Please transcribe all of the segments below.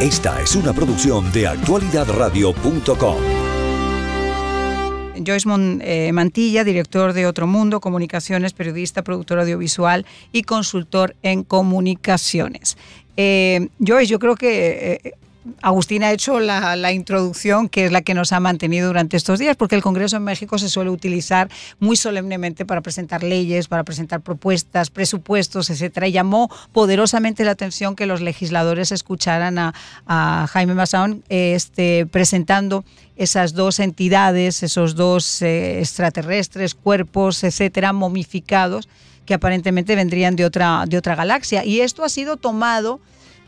Esta es una producción de actualidadradio.com. Joyce eh, Mantilla, director de Otro Mundo, Comunicaciones, periodista, productor audiovisual y consultor en comunicaciones. Eh, Joyce, yo creo que eh, Agustín ha hecho la, introducción que es la que nos ha mantenido durante estos días, porque el Congreso en México se suele utilizar muy solemnemente para presentar leyes, para presentar propuestas, presupuestos, etcétera. Y llamó poderosamente la atención que los legisladores escucharan a, Jaime Maussan este, presentando esas dos entidades, esos dos eh, extraterrestres, cuerpos, etcétera, momificados, que aparentemente vendrían de otra, de otra galaxia. Y esto ha sido tomado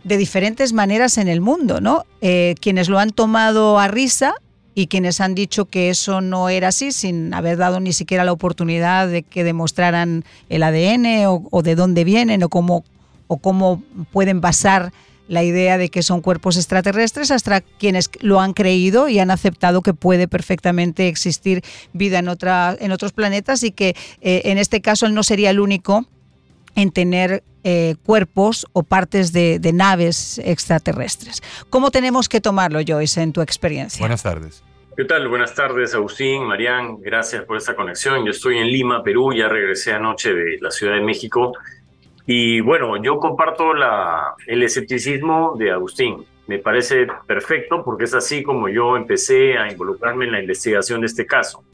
de diferentes maneras en el mundo, ¿no? Eh, quienes lo han tomado a risa y quienes han dicho que eso no era así sin haber dado ni siquiera la oportunidad de que demostraran el ADN o, de dónde vienen o cómo, o cómo pueden basar la idea de que son cuerpos extraterrestres hasta quienes lo han creído y han aceptado que puede perfectamente existir vida en, otra, en otros planetas y que eh, en este caso él no sería el único en tener eh, cuerpos o partes de, naves extraterrestres. ¿Cómo tenemos que tomarlo, Joyce, en tu experiencia? Buenas tardes. ¿Qué tal? Buenas tardes, Agustín, Marián. Gracias por esta conexión. Yo estoy en Lima, Perú. Ya regresé anoche de la Ciudad de México. Y bueno, yo comparto la, el escepticismo de Agustín. Me parece perfecto porque es así como yo empecé a involucrarme en la investigación de este caso.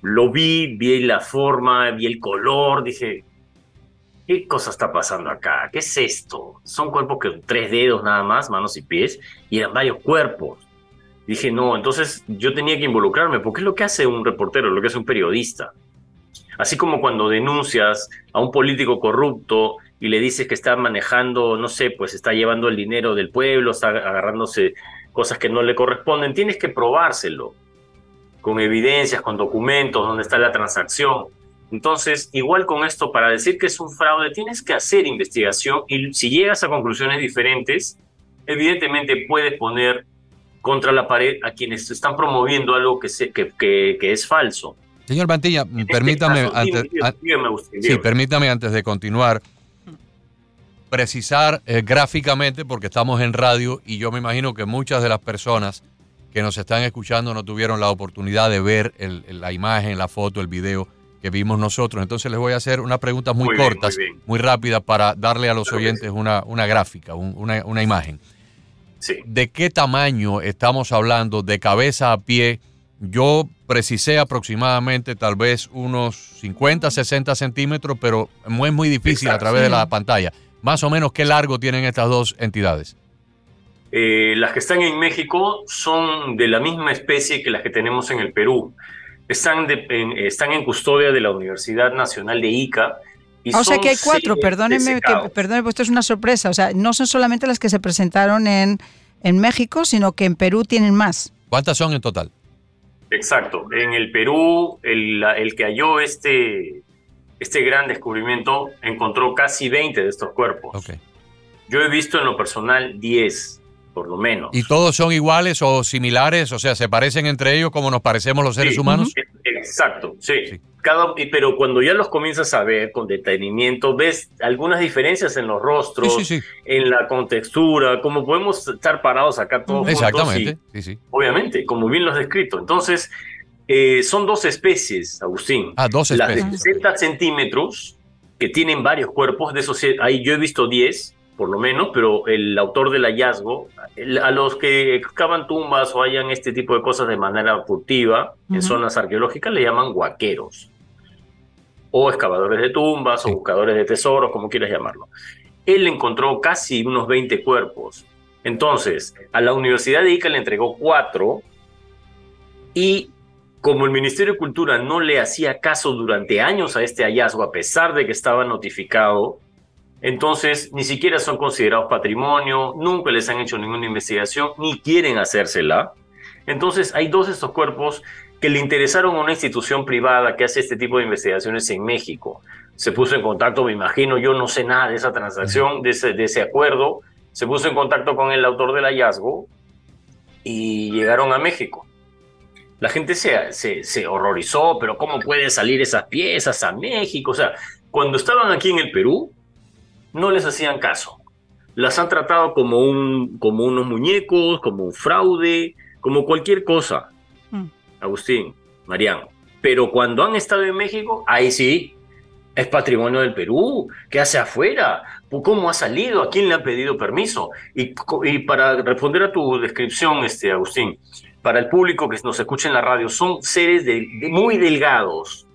Lo vi, vi la forma, vi el color, dije, ¿qué cosa está pasando acá? ¿Qué es esto? Son cuerpos que tres dedos nada más, manos y pies, y eran varios cuerpos. Dije, no, entonces yo tenía que involucrarme, porque es lo que hace un reportero, lo que hace un periodista. Así como cuando denuncias a un político corrupto y le dices que está manejando, no sé, pues está llevando el dinero del pueblo, está agarrándose cosas que no le corresponden, tienes que probárselo con evidencias, con documentos, donde está la transacción. Entonces, igual con esto, para decir que es un fraude, tienes que hacer investigación y si llegas a conclusiones diferentes, evidentemente puedes poner contra la pared a quienes están promoviendo algo que, que, que, es falso. Señor Mantilla, este permítame, antes, sí, permítame antes de continuar precisar eh, gráficamente, porque estamos en radio y yo me imagino que muchas de las personas que nos están escuchando no tuvieron la oportunidad de ver la imagen, la foto, el video que vimos nosotros. Entonces les voy a hacer unas preguntas muy, cortas, muy, rápidas para darle a los oyentes una, una, gráfica, una, una, imagen. Sí. ¿De qué tamaño estamos hablando de cabeza a pie? Yo precisé aproximadamente tal vez unos 50, 60 centímetros, pero es muy difícil a través de la pantalla. Más o menos, ¿qué largo tienen estas dos entidades? Eh, las que están en México son de la misma especie que las que tenemos en el Perú están, en, están en custodia de la Universidad Nacional de Ica. Y o sea que hay cuatro, perdónenme, que, perdónenme, pues esto es una sorpresa. O sea, no son solamente las que se presentaron en, en México, sino que en Perú tienen más. ¿Cuántas son en total? Exacto. En el Perú, el, el que halló este, este gran descubrimiento encontró casi 20 de estos cuerpos. Okay. Yo he visto en lo personal 10 por lo menos. ¿Y todos son iguales o similares? O sea, ¿se parecen entre ellos como nos parecemos los seres humanos? Exacto, sí. Cada, pero cuando ya los comienzas a ver con detenimiento, ves algunas diferencias en los rostros, en la contextura, como podemos estar parados acá todos Exactamente, Obviamente, como bien lo has descrito. Entonces, eh, son dos especies, Agustín. Ah, dos especies. Las de 60 centímetros, que tienen varios cuerpos, de esos ahí yo he visto 10, por lo menos, pero el autor del hallazgo, a los que excavan tumbas o hayan este tipo de cosas de manera furtiva en zonas arqueológicas le llaman guaqueros, o excavadores de tumbas, o buscadores de tesoros, como quieras llamarlo. Él encontró casi unos 20 cuerpos. Entonces, a la Universidad de Ica le entregó cuatro y como el Ministerio de Cultura no le hacía caso durante años a este hallazgo, a pesar de que estaba notificado, entonces, ni siquiera son considerados patrimonio, nunca les han hecho ninguna investigación, ni quieren hacérsela. Entonces, hay dos de estos cuerpos que le interesaron a una institución privada que hace este tipo de investigaciones en México. Se puso en contacto, me imagino, yo no sé nada de esa transacción, de ese, de ese acuerdo. Se puso en contacto con el autor del hallazgo y llegaron a México. La gente se, se, se horrorizó, pero ¿cómo pueden salir esas piezas a México? O sea, cuando estaban aquí en el Perú, no les hacían caso. las han tratado como, un, como unos muñecos, como un fraude, como cualquier cosa. Mm. Agustín, Mariano. Pero cuando han estado en México, ahí sí, es patrimonio del Perú. ¿Qué hace afuera? ¿Cómo ha salido? ¿A quién le han pedido permiso? Y, para responder a tu descripción, este, Agustín, para el público que nos escucha en la radio, son seres muy delgados,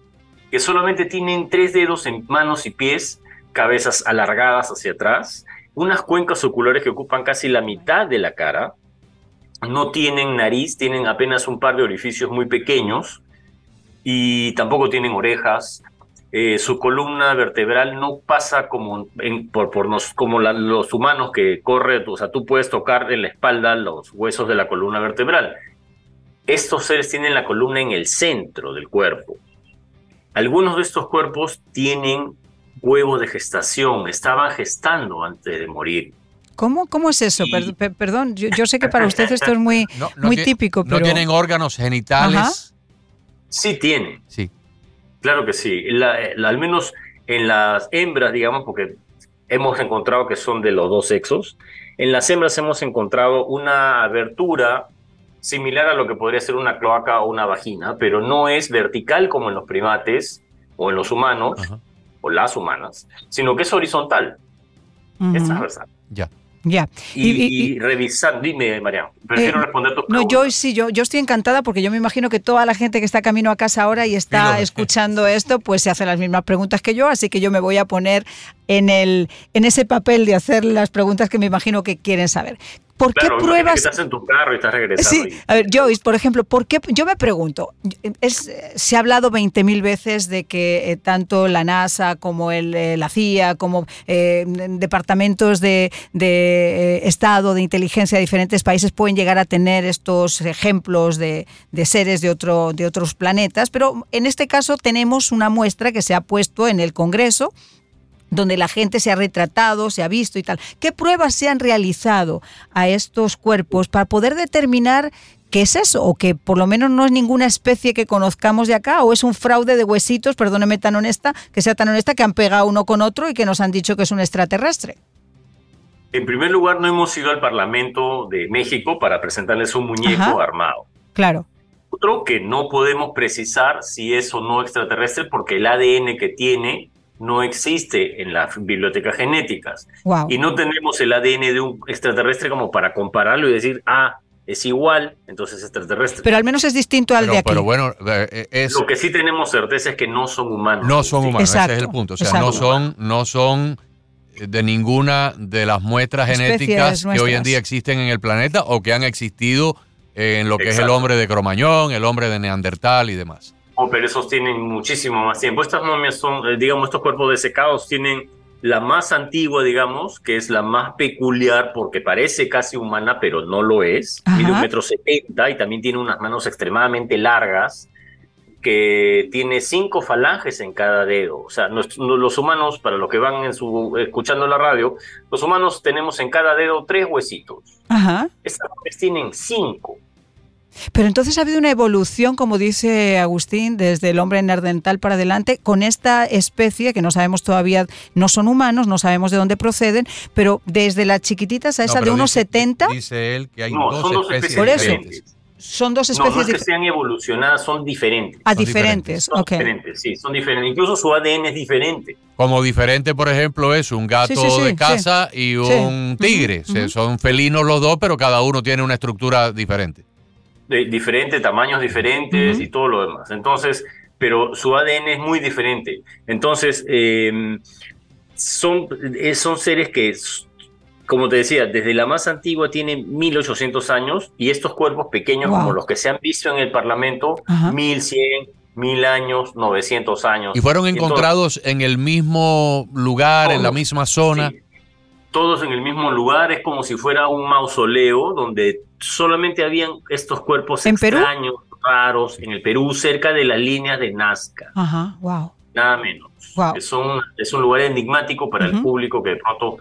que solamente tienen tres dedos en manos y pies, cabezas alargadas hacia atrás, unas cuencas oculares que ocupan casi la mitad de la cara, no tienen nariz, tienen apenas un par de orificios muy pequeños y tampoco tienen orejas. Eh, su columna vertebral no pasa como, por, por como los humanos que corre, o sea, tú puedes tocar en la espalda los huesos de la columna vertebral. Estos seres tienen la columna en el centro del cuerpo. Algunos de estos cuerpos tienen huevo de gestación, estaban gestando antes de morir. ¿Cómo, ¿Cómo es eso? Perdón, yo, sé que para usted esto es muy, muy típico. Pero... ¿No tienen órganos genitales? Sí tienen. Sí. Claro que sí. al menos en las hembras, digamos, porque hemos encontrado que son de los dos sexos, en las hembras hemos encontrado una abertura similar a lo que podría ser una cloaca o una vagina, pero no es vertical como en los primates o en los humanos o las humanas, sino que es horizontal. Es transversal. Ya. Ya. Y, revisar, dime, María, prefiero eh, responder tu No, yo sí, yo, yo estoy encantada porque yo me imagino que toda la gente que está camino a casa ahora y está escuchando esto, pues se hace las mismas preguntas que yo, así que yo me voy a poner en, el, en ese papel de hacer las preguntas que me imagino que quieren saber. ¿Por qué pruebas? estás en tu carro y estás regresando. Sí, a ver, Joyce, por ejemplo, ¿por qué? Yo me pregunto, es, se ha hablado 20.000 veces de que eh, tanto la NASA como el, eh, la CIA, como eh, departamentos de, Estado, de inteligencia de diferentes países pueden llegar a tener estos ejemplos de, de seres de, otro, de otros planetas, pero en este caso tenemos una muestra que se ha puesto en el Congreso donde la gente se ha retratado, se ha visto y tal. ¿Qué pruebas se han realizado a estos cuerpos para poder determinar qué es eso? O que por lo menos no es ninguna especie que conozcamos de acá, o es un fraude de huesitos, perdóneme tan honesta, que sea tan honesta, que han pegado uno con otro y que nos han dicho que es un extraterrestre. En primer lugar, no hemos ido al Parlamento de México para presentarles un muñeco armado. Claro. Otro que no podemos precisar si es o no extraterrestre porque el ADN que tiene no existe en las bibliotecas genéticas. Y no tenemos el ADN de un extraterrestre como para compararlo y decir, ah, es igual, entonces es extraterrestre. Pero al menos es distinto al de aquí. Pero bueno, eh, es, lo que sí tenemos certeza es que no son humanos. No son humanos, ese es el punto. O sea, no son, no son de ninguna de las muestras genéticas que hoy en día existen en el planeta o que han existido en lo que es el hombre de Cromañón, el hombre de Neandertal y demás pero esos tienen muchísimo más tiempo. Estas momias son, eh, digamos, estos cuerpos desecados tienen la más antigua, digamos, que es la más peculiar porque parece casi humana, pero no lo es. Mide un metro setenta y también tiene unas manos extremadamente largas que tiene cinco falanges en cada dedo. O sea, los humanos, para los que van en su, escuchando la radio, los humanos tenemos en cada dedo tres huesitos. Ajá. Estas tienen cinco. Pero entonces ha habido una evolución, como dice Agustín, desde el hombre nerdental para adelante, con esta especie que no sabemos todavía, no son humanos, no sabemos de dónde proceden, pero desde las chiquititas a esa de unos 70. Dice él que hay dos, especies, Por eso, Son dos especies no, no es que sean evolucionadas, son diferentes. Ah, diferentes, son diferentes, sí, son diferentes. Incluso su ADN es diferente. Como diferente, por ejemplo, es un gato de casa y un tigre. Son felinos los dos, pero cada uno tiene una estructura diferente de diferentes, tamaños diferentes y todo lo demás. Entonces, pero su ADN es muy diferente. Entonces, em, son, eh, son seres que, como te decía, desde la más antigua tienen 1800 años y estos cuerpos pequeños como los que se han visto en el Parlamento, 1100, 1000 años, 900 años. Y fueron encontrados en el mismo lugar, en la misma zona. todos en el mismo lugar, es como si fuera un mausoleo donde solamente habían estos cuerpos extraños, raros, en el Perú, cerca de las líneas de Nazca. Ajá, wow. Nada menos. Es, un, es un lugar enigmático para el público que de pronto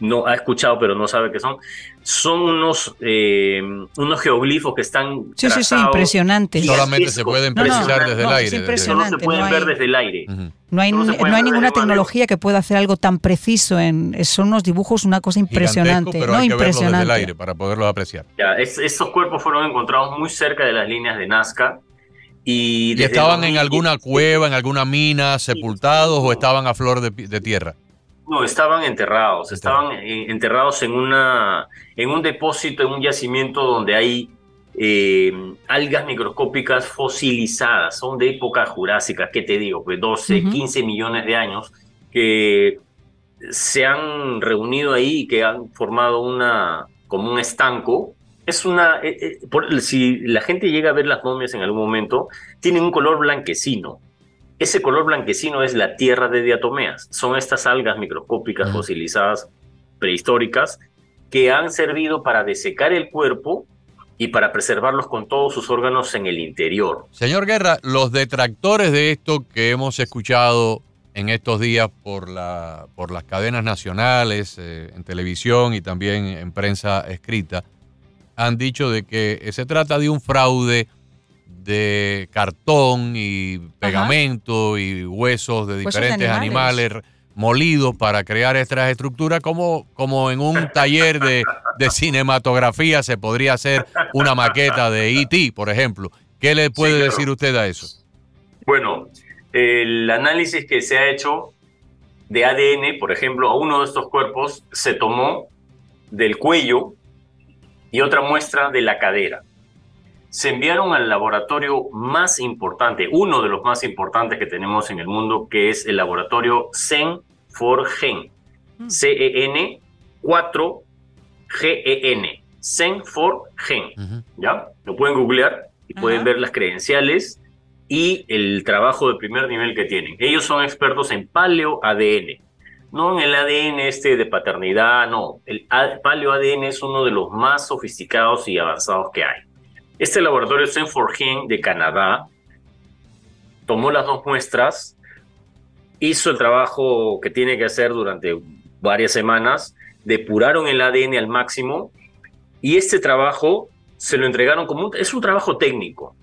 no ha escuchado, pero no sabe qué son. Son unos, eh, unos geoglifos que están. Sí, sí, sí, impresionantes. Solamente se pueden precisar desde el aire. Solo se pueden ver desde el aire. No hay, no hay ninguna tecnología que pueda hacer algo tan preciso. En, son unos dibujos, una cosa impresionante. Pero no, hay que impresionante. desde el aire para poderlos apreciar. Ya, estos cuerpos fueron encontrados muy cerca de las líneas de Nazca. Y, estaban en alguna cueva, en alguna mina, sepultados o estaban a flor de tierra? No, estaban enterrados, estaban enterrados en, una, en un depósito, en un yacimiento donde hay eh, algas microscópicas fosilizadas, son de época jurásica, ¿qué te digo? Pues 12, 15 millones de años que se han reunido ahí y que han formado una, como un estanco. Es una, eh, eh, si la gente llega a ver las momias en algún momento, tienen un color blanquecino ese color blanquecino es la tierra de diatomeas. Son estas algas microscópicas fosilizadas prehistóricas que han servido para desecar el cuerpo y para preservarlos con todos sus órganos en el interior. Señor Guerra, los detractores de esto que hemos escuchado en estos días por, la, por las cadenas nacionales, eh, en televisión y también en prensa escrita, han dicho de que se trata de un fraude de cartón y pegamento y huesos de diferentes animales. molidos para crear estas estructuras, como, como en un taller de, cinematografía se podría hacer una maqueta de E.T., por ejemplo. ¿Qué le puede decir usted a eso? Bueno, el análisis que se ha hecho de ADN, por ejemplo, a uno de estos cuerpos se tomó del cuello y otra muestra de la cadera se enviaron al laboratorio más importante, uno de los más importantes que tenemos en el mundo, que es el laboratorio CEN for Gen. C-E-N 4-G-E-N. CEN for Gen. ¿Ya? Lo pueden googlear y pueden ver las credenciales y el trabajo de primer nivel que tienen. Ellos son expertos en paleo-ADN. No en el ADN este de paternidad, no. El paleo-ADN es uno de los más sofisticados y avanzados que hay. Este laboratorio Stanford de Canadá tomó las dos muestras, hizo el trabajo que tiene que hacer durante varias semanas, depuraron el ADN al máximo y este trabajo se lo entregaron como un, es un trabajo técnico.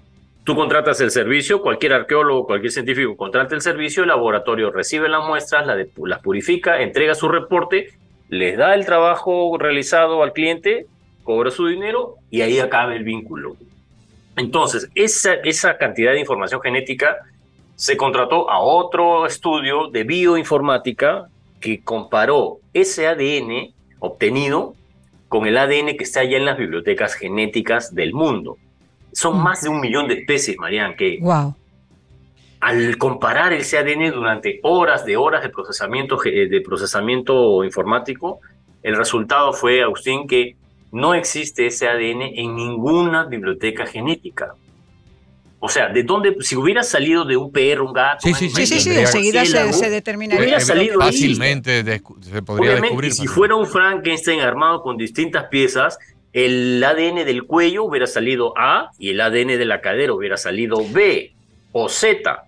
Tú contratas el servicio, cualquier arqueólogo, cualquier científico contrata el servicio, el laboratorio recibe las muestras, las purifica, entrega su reporte, les da el trabajo realizado al cliente, cobra su dinero y ahí acaba el vínculo. Entonces, esa, esa cantidad de información genética se contrató a otro estudio de bioinformática que comparó ese ADN obtenido con el ADN que está ya en las bibliotecas genéticas del mundo. Son mm. más de un millón de especies, Marian, que wow. al comparar ese ADN durante horas de horas de procesamiento, de procesamiento informático, el resultado fue, Agustín, que no existe ese ADN en ninguna biblioteca genética. O sea, ¿de dónde? Si hubiera salido de un perro, un gato. Sí, sí, sí, sí, sí enseguida se, se, determinaría. Hubiera salido fácilmente se podría descubrir. Si fuera un Frankenstein armado con distintas piezas, el ADN del cuello hubiera salido A y el ADN de la cadera hubiera salido B o Z.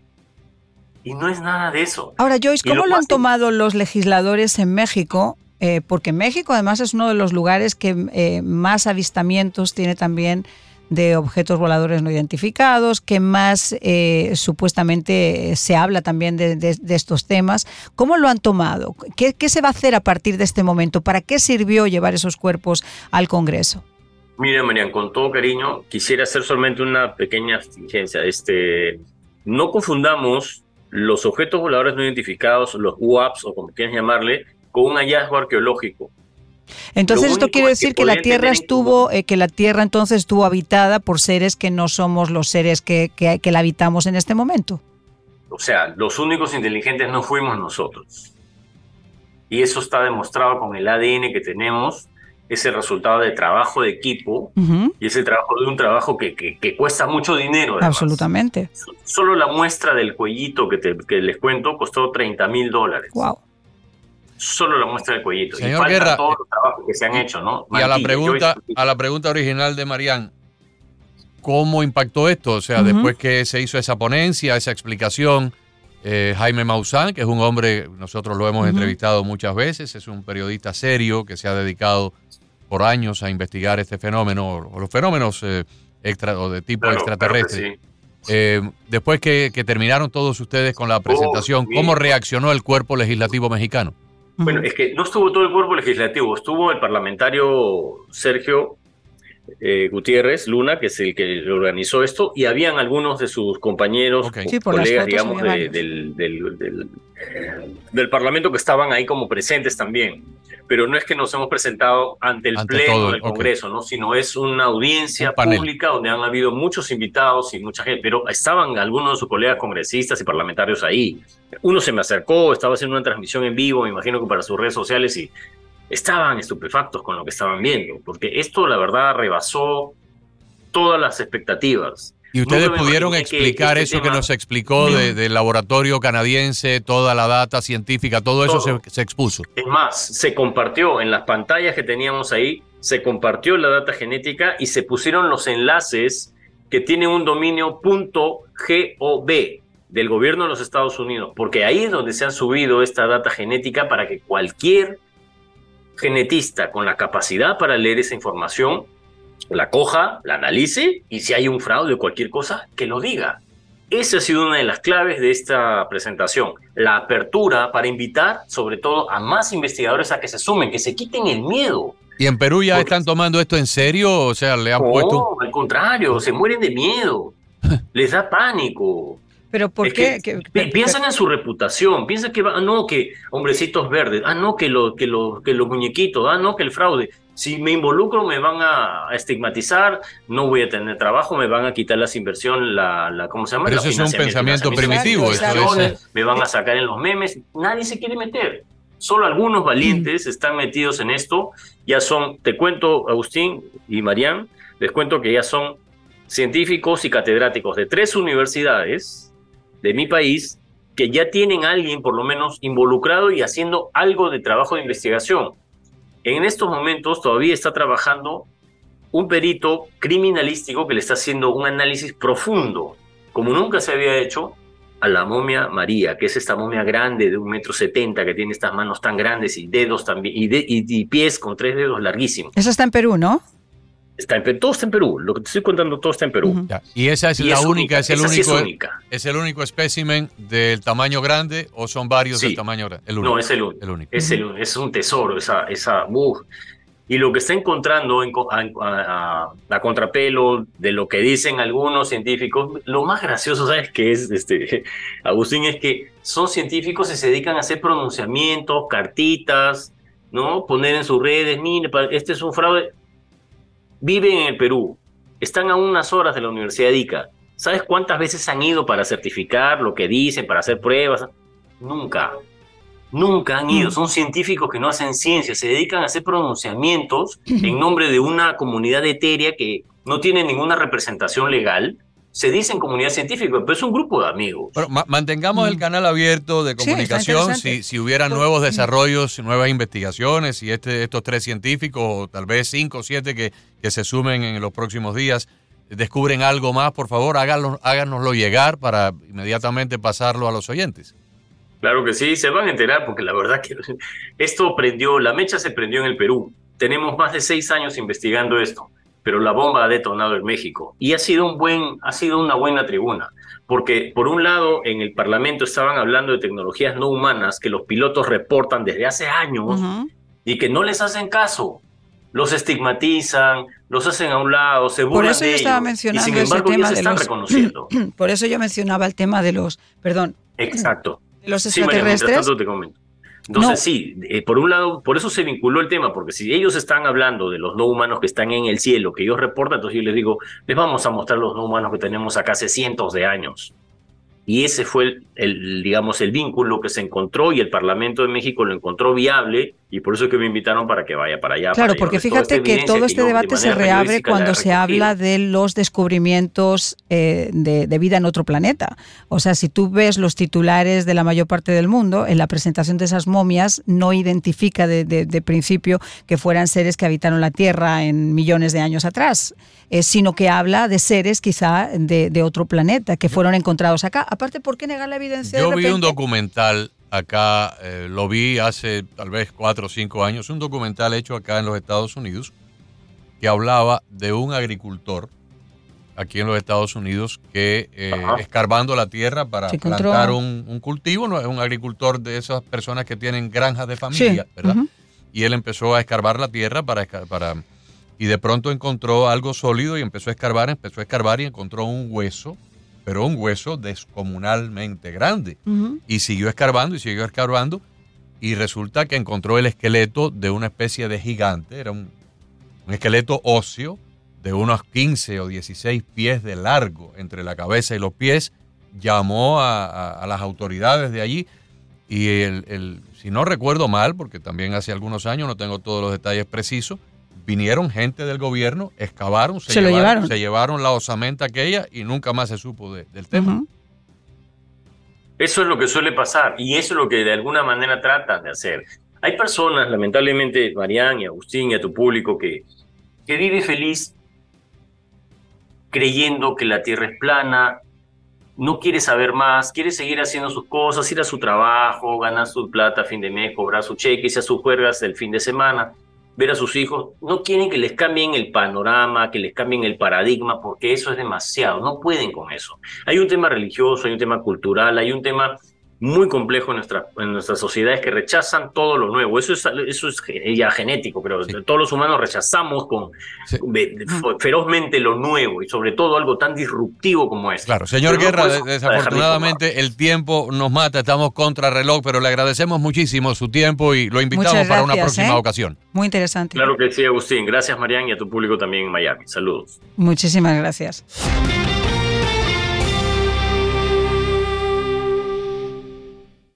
Y no es nada de eso. Ahora, Joyce, ¿cómo lo han tomado los legisladores en México eh, porque México además es uno de los lugares que eh, más avistamientos tiene también de objetos voladores no identificados, que más eh, supuestamente se habla también de, estos temas. ¿Cómo lo han tomado? ¿Qué, se va a hacer a partir de este momento? ¿Para qué sirvió llevar esos cuerpos al Congreso? Mira, Marian, con todo cariño, quisiera hacer solamente una pequeña exigencia. Este, no confundamos los objetos voladores no identificados, los UAPs o como quieras llamarle, con un hallazgo arqueológico. Entonces esto quiere decir que, la Tierra estuvo, eh, que la Tierra entonces estuvo habitada por seres que no somos los seres que, que, la habitamos en este momento. O sea, los únicos inteligentes no fuimos nosotros. Y eso está demostrado con el ADN que tenemos, ese resultado de trabajo de equipo y ese trabajo de un trabajo que, que, cuesta mucho dinero. Absolutamente. Solo la muestra del cuellito que, te, que les cuento costó 30 mil dólares. Wow solo la muestra del cuellito. Señor y Guerra, todos los trabajos que se han hecho, ¿no? y a la pregunta, a la pregunta original de Marían, ¿cómo impactó esto? O sea, después que se hizo esa ponencia, esa explicación, eh, Jaime Maussan, que es un hombre, nosotros lo hemos entrevistado muchas veces, es un periodista serio que se ha dedicado por años a investigar este fenómeno, o los fenómenos eh, extra, o de tipo extraterrestre. Eh, después que, terminaron todos ustedes con la oh, presentación, ¿cómo reaccionó el cuerpo legislativo mexicano? Bueno, es que no estuvo todo el cuerpo legislativo, estuvo el parlamentario Sergio eh, Gutiérrez Luna, que es el que organizó esto, y habían algunos de sus compañeros, colegas, digamos, del, del, Parlamento que estaban ahí como presentes también. Pero no es que nos hemos presentado ante el Pleno del Congreso, ¿no? sino es una audiencia pública donde han habido muchos invitados y mucha gente, pero estaban algunos de sus colegas congresistas y parlamentarios ahí. Uno se me acercó, estaba haciendo una transmisión en vivo, me imagino que para sus redes sociales, y estaban estupefactos con lo que estaban viendo, porque esto la verdad rebasó todas las expectativas. ¿Y ustedes pudieron explicar este eso que nos explicó del laboratorio canadiense, toda la data científica, todo eso se, se, expuso? Es más, se compartió en las pantallas que teníamos ahí, se compartió la data genética y se pusieron los enlaces que tienen un dominio .gov del gobierno de los Estados Unidos, porque ahí es donde se ha subido esta data genética para que cualquier genetista con la capacidad para leer esa información la coja, la analice y si hay un fraude o cualquier cosa, que lo diga. Esa ha sido una de las claves de esta presentación, la apertura para invitar sobre todo a más investigadores a que se sumen, que se quiten el miedo. ¿Y en Perú ya están tomando esto en serio? O sea, le han puesto... No, al contrario, se mueren de miedo, les da pánico. Pero ¿por qué? piensan en su reputación, piensan que, ah, no, que hombrecitos verdes, ah, no, que, lo, que, lo, que los muñequitos, ah, no, que el fraude. Si me involucro me van a estigmatizar, no voy a tener trabajo, me van a quitar las inversiones, la, la, ¿cómo se llama? Pero eso es un pensamiento primitivo. Me van a sacar en los memes, nadie se quiere meter. Solo algunos valientes están metidos en esto, ya son, te cuento, Agustín y Marían, les cuento que ya son científicos y catedráticos de tres universidades, de mi país que ya tienen a alguien por lo menos involucrado y haciendo algo de trabajo de investigación. En estos momentos todavía está trabajando un perito criminalístico que le está haciendo un análisis profundo, como nunca se había hecho, a la momia María, que es esta momia grande de un metro setenta, que tiene estas manos tan grandes y dedos también, y, y pies con tres dedos larguísimos. Eso está en Perú, ¿no? Está en, todo está en Perú. Lo que te estoy contando, todo está en Perú. Y esa es la única, es el único. Es, el único espécimen del tamaño grande o son varios del tamaño grande? no, es el, único. Es, el, es un tesoro, esa, esa Y lo que está encontrando en, a, contrapelo de lo que dicen algunos científicos, lo más gracioso, ¿sabes qué es, este, Agustín? Es que son científicos y se dedican a hacer pronunciamientos, cartitas, ¿no? Poner en sus redes, mire, este es un fraude viven en el Perú, están a unas horas de la Universidad de Ica. ¿Sabes cuántas veces han ido para certificar lo que dicen, para hacer pruebas? Nunca. Nunca han ido. Mm. Son científicos que no hacen ciencia, se dedican a hacer pronunciamientos en nombre de una comunidad etérea que no tiene ninguna representación legal se dice en comunidad científica, pero es un grupo de amigos. mantengamos el mm. canal abierto de comunicación. si, si hubiera nuevos desarrollos, nuevas investigaciones, y este, estos tres científicos, o tal vez cinco o siete que, que se sumen en los próximos días, descubren algo más, por favor, háganlo, háganoslo llegar para inmediatamente pasarlo a los oyentes. Claro que sí, se van a enterar porque la verdad que esto prendió, la mecha se prendió en el Perú. Tenemos más de seis años investigando esto pero la bomba ha detonado en México. Y ha sido, un buen, ha sido una buena tribuna, porque por un lado en el Parlamento estaban hablando de tecnologías no humanas que los pilotos reportan desde hace años y que no les hacen caso. Los estigmatizan, los hacen a un lado, se burlan por eso yo estaba mencionando y sin embargo ya se están reconociendo. Por eso yo mencionaba el tema de los, perdón, Exacto. De los extraterrestres. Sí, te comento. Entonces, sí, eh, por un lado, por eso se vinculó el tema, porque si ellos están hablando de los no humanos que están en el cielo, que ellos reportan, entonces yo les digo, les vamos a mostrar los no humanos que tenemos acá hace cientos de años. Y ese fue el, digamos, el vínculo que se encontró y el Parlamento de México lo encontró viable y por eso es que me invitaron para que vaya para allá. Claro, porque fíjate que todo este debate se reabre cuando se habla de los descubrimientos eh, de, vida en otro planeta. O sea, si tú ves los titulares de la mayor parte del mundo, en la presentación de esas momias no identifica de, principio que fueran seres que habitaron la Tierra en millones de años atrás, eh, sino que habla de seres quizá de, otro planeta que fueron encontrados acá. Aparte, ¿por qué negar la evidencia? Yo vi un documental acá, eh, lo vi hace tal vez cuatro o cinco años, un documental hecho acá en los Estados Unidos que hablaba de un agricultor aquí en los Estados Unidos que eh, escarbando la tierra para plantar un, cultivo, no es un agricultor de esas personas que tienen granjas de familia, ¿verdad? Y él empezó a escarbar la tierra para, para y de pronto encontró algo sólido y empezó a escarbar, empezó a escarbar y encontró un hueso pero un hueso descomunalmente grande. Y siguió escarbando y siguió escarbando y resulta que encontró el esqueleto de una especie de gigante, era un, esqueleto óseo de unos 15 o 16 pies de largo entre la cabeza y los pies, llamó a, las autoridades de allí y el, si no recuerdo mal, porque también hace algunos años no tengo todos los detalles precisos, vinieron gente del gobierno, excavaron, se, llevaron, se llevaron la osamenta aquella y nunca más se supo del tema. Eso es lo que suele pasar y eso es lo que de alguna manera tratan de hacer. Hay personas, lamentablemente, Marián y Agustín y a tu público, que, que vive feliz creyendo que la Tierra es plana, no quiere saber más, quiere seguir haciendo sus cosas, ir a su trabajo, ganar su plata a fin de mes, cobrar su cheque, irse a sus juergas el fin de semana ver a sus hijos, no quieren que les cambien el panorama, que les cambien el paradigma, porque eso es demasiado, no pueden con eso. Hay un tema religioso, hay un tema cultural, hay un tema muy complejo en, nuestra, en nuestras sociedades que rechazan todo lo nuevo. Eso es, eso es ya genético, pero todos los humanos rechazamos con, ferozmente lo nuevo y sobre todo algo tan disruptivo como es. Claro, señor Guerra, desafortunadamente el tiempo nos mata, estamos contra reloj, pero le agradecemos muchísimo su tiempo y lo invitamos para una próxima ¿eh? ocasión. Muy interesante. Claro que sí, Agustín. Gracias, Marián, y a tu público también en Miami. Saludos. Muchísimas gracias.